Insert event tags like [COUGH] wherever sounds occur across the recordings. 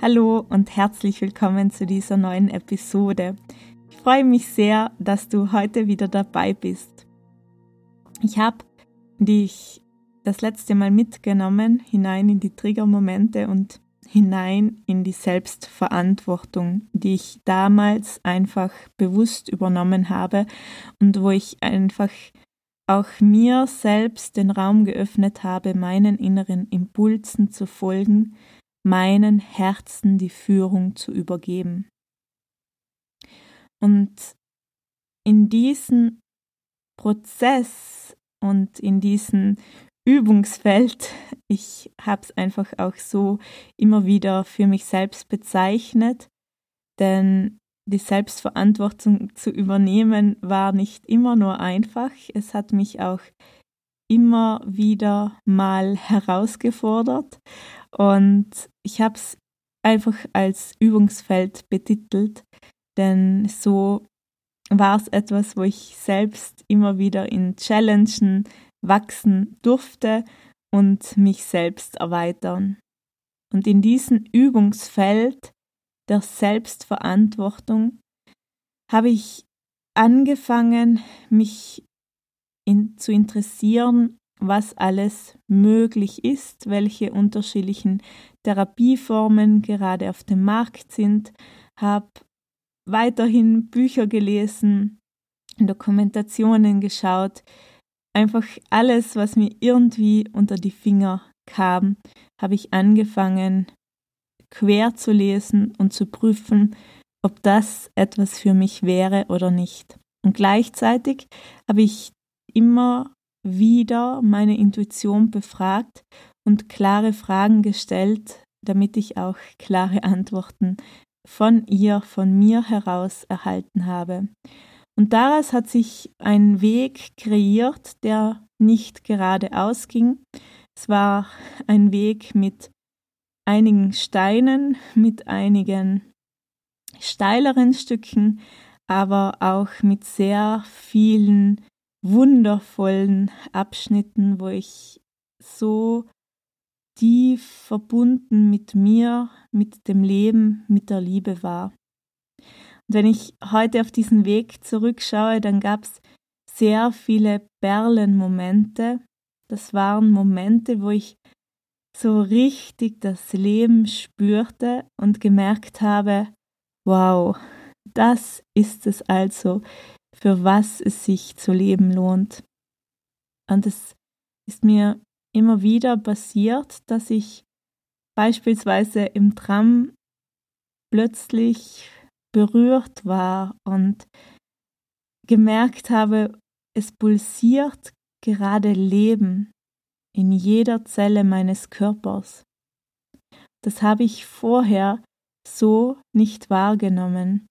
Hallo und herzlich willkommen zu dieser neuen Episode. Ich freue mich sehr, dass du heute wieder dabei bist. Ich habe dich das letzte Mal mitgenommen hinein in die Triggermomente und hinein in die Selbstverantwortung, die ich damals einfach bewusst übernommen habe und wo ich einfach auch mir selbst den Raum geöffnet habe, meinen inneren Impulsen zu folgen, meinen Herzen die Führung zu übergeben. Und in diesen Prozess und in diesen Übungsfeld, [LAUGHS] ich habe es einfach auch so immer wieder für mich selbst bezeichnet, denn die Selbstverantwortung zu übernehmen war nicht immer nur einfach, es hat mich auch immer wieder mal herausgefordert und ich habe es einfach als Übungsfeld betitelt, denn so war es etwas, wo ich selbst immer wieder in Challengen wachsen durfte und mich selbst erweitern. Und in diesem Übungsfeld der Selbstverantwortung habe ich angefangen, mich in, zu interessieren was alles möglich ist, welche unterschiedlichen Therapieformen gerade auf dem Markt sind, habe weiterhin Bücher gelesen, Dokumentationen geschaut, einfach alles, was mir irgendwie unter die Finger kam, habe ich angefangen quer zu lesen und zu prüfen, ob das etwas für mich wäre oder nicht. Und gleichzeitig habe ich immer wieder meine Intuition befragt und klare Fragen gestellt, damit ich auch klare Antworten von ihr, von mir heraus erhalten habe. Und daraus hat sich ein Weg kreiert, der nicht geradeaus ging. Es war ein Weg mit einigen Steinen, mit einigen steileren Stücken, aber auch mit sehr vielen wundervollen Abschnitten, wo ich so tief verbunden mit mir, mit dem Leben, mit der Liebe war. Und wenn ich heute auf diesen Weg zurückschaue, dann gab es sehr viele Perlenmomente. Das waren Momente, wo ich so richtig das Leben spürte und gemerkt habe, wow, das ist es also, für was es sich zu leben lohnt. Und es ist mir immer wieder passiert, dass ich beispielsweise im Tram plötzlich berührt war und gemerkt habe, es pulsiert gerade Leben in jeder Zelle meines Körpers. Das habe ich vorher so nicht wahrgenommen.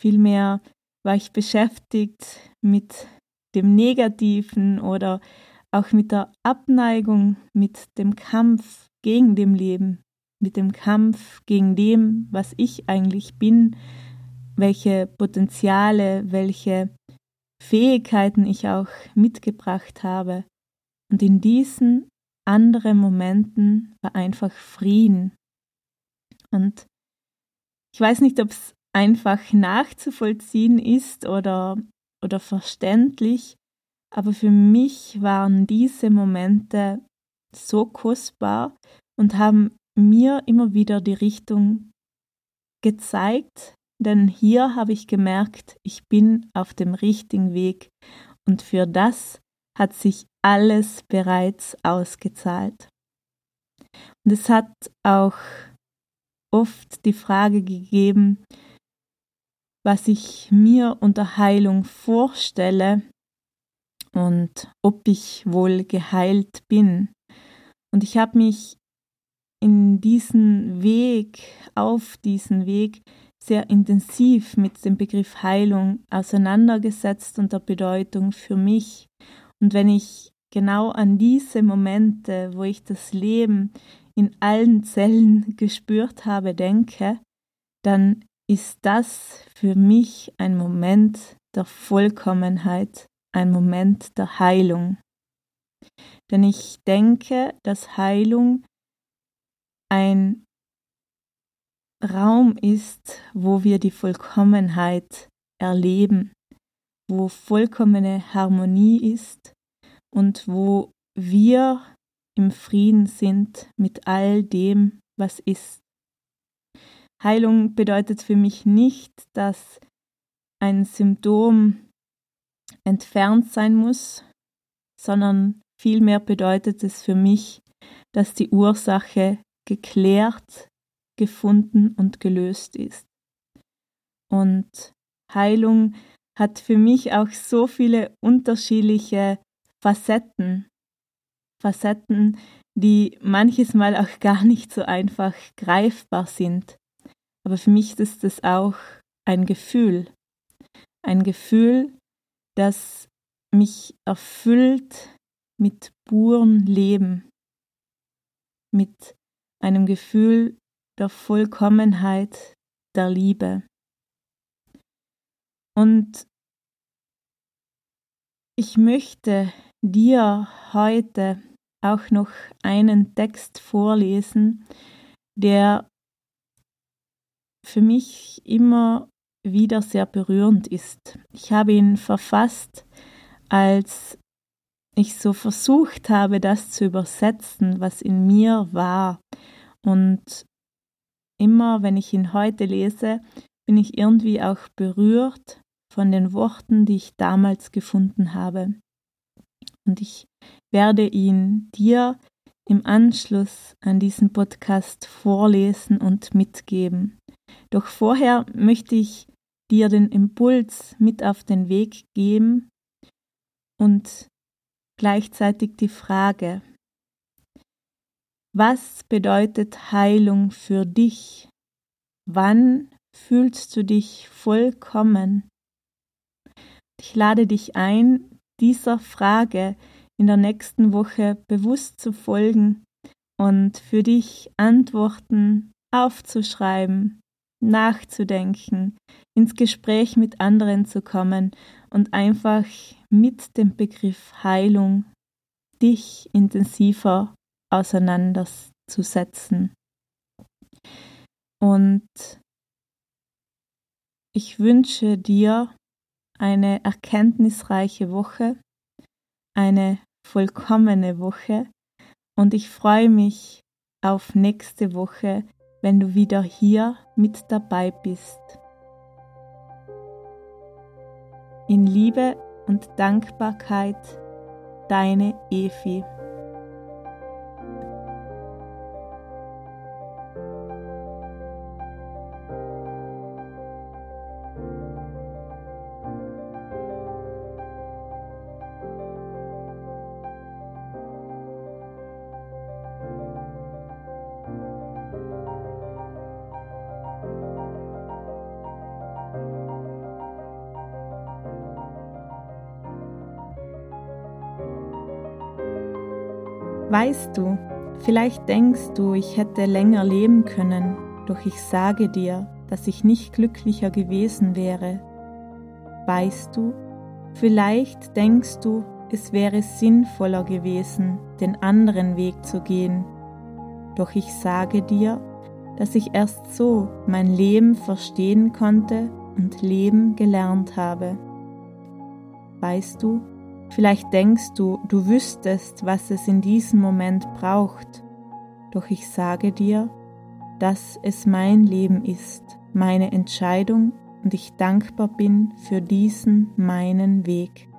Vielmehr war ich beschäftigt mit dem Negativen oder auch mit der Abneigung, mit dem Kampf gegen dem Leben, mit dem Kampf gegen dem, was ich eigentlich bin, welche Potenziale, welche Fähigkeiten ich auch mitgebracht habe. Und in diesen anderen Momenten war einfach Frieden. Und ich weiß nicht, ob es einfach nachzuvollziehen ist oder, oder verständlich, aber für mich waren diese Momente so kostbar und haben mir immer wieder die Richtung gezeigt, denn hier habe ich gemerkt, ich bin auf dem richtigen Weg. Und für das hat sich alles bereits ausgezahlt. Und es hat auch oft die Frage gegeben, was ich mir unter Heilung vorstelle und ob ich wohl geheilt bin. Und ich habe mich in diesen Weg, auf diesen Weg sehr intensiv mit dem Begriff Heilung auseinandergesetzt und der Bedeutung für mich. Und wenn ich genau an diese Momente, wo ich das Leben in allen Zellen [LAUGHS] gespürt habe, denke, dann ist das für mich ein Moment der Vollkommenheit, ein Moment der Heilung. Denn ich denke, dass Heilung ein Raum ist, wo wir die Vollkommenheit erleben, wo vollkommene Harmonie ist und wo wir im Frieden sind mit all dem, was ist. Heilung bedeutet für mich nicht, dass ein Symptom entfernt sein muss, sondern vielmehr bedeutet es für mich, dass die Ursache geklärt, gefunden und gelöst ist. Und Heilung hat für mich auch so viele unterschiedliche Facetten. Facetten, die manches Mal auch gar nicht so einfach greifbar sind. Aber für mich ist es auch ein Gefühl. Ein Gefühl, das mich erfüllt mit purem Leben, mit einem Gefühl der Vollkommenheit, der Liebe. Und ich möchte dir heute auch noch einen Text vorlesen, der für mich immer wieder sehr berührend ist. Ich habe ihn verfasst, als ich so versucht habe, das zu übersetzen, was in mir war. Und immer, wenn ich ihn heute lese, bin ich irgendwie auch berührt von den Worten, die ich damals gefunden habe. Und ich werde ihn dir im Anschluss an diesen Podcast vorlesen und mitgeben. Doch vorher möchte ich dir den Impuls mit auf den Weg geben und gleichzeitig die Frage, was bedeutet Heilung für dich? Wann fühlst du dich vollkommen? Ich lade dich ein, dieser Frage in der nächsten Woche bewusst zu folgen und für dich Antworten aufzuschreiben, nachzudenken, ins Gespräch mit anderen zu kommen und einfach mit dem Begriff Heilung dich intensiver auseinanderzusetzen. Und ich wünsche dir eine erkenntnisreiche Woche, eine vollkommene Woche und ich freue mich auf nächste Woche, wenn du wieder hier mit dabei bist. In Liebe und Dankbarkeit, deine Evi. Weißt du, vielleicht denkst du, ich hätte länger leben können, doch ich sage dir, dass ich nicht glücklicher gewesen wäre. Weißt du, Vielleicht denkst du, es wäre sinnvoller gewesen, den anderen Weg zu gehen, doch ich sage dir, dass ich erst so mein Leben verstehen konnte und Leben gelernt habe. Weißt du, vielleicht denkst du, du wüsstest, was es in diesem Moment braucht, doch ich sage dir, dass es mein Leben ist, meine Entscheidung und ich dankbar bin für diesen meinen Weg.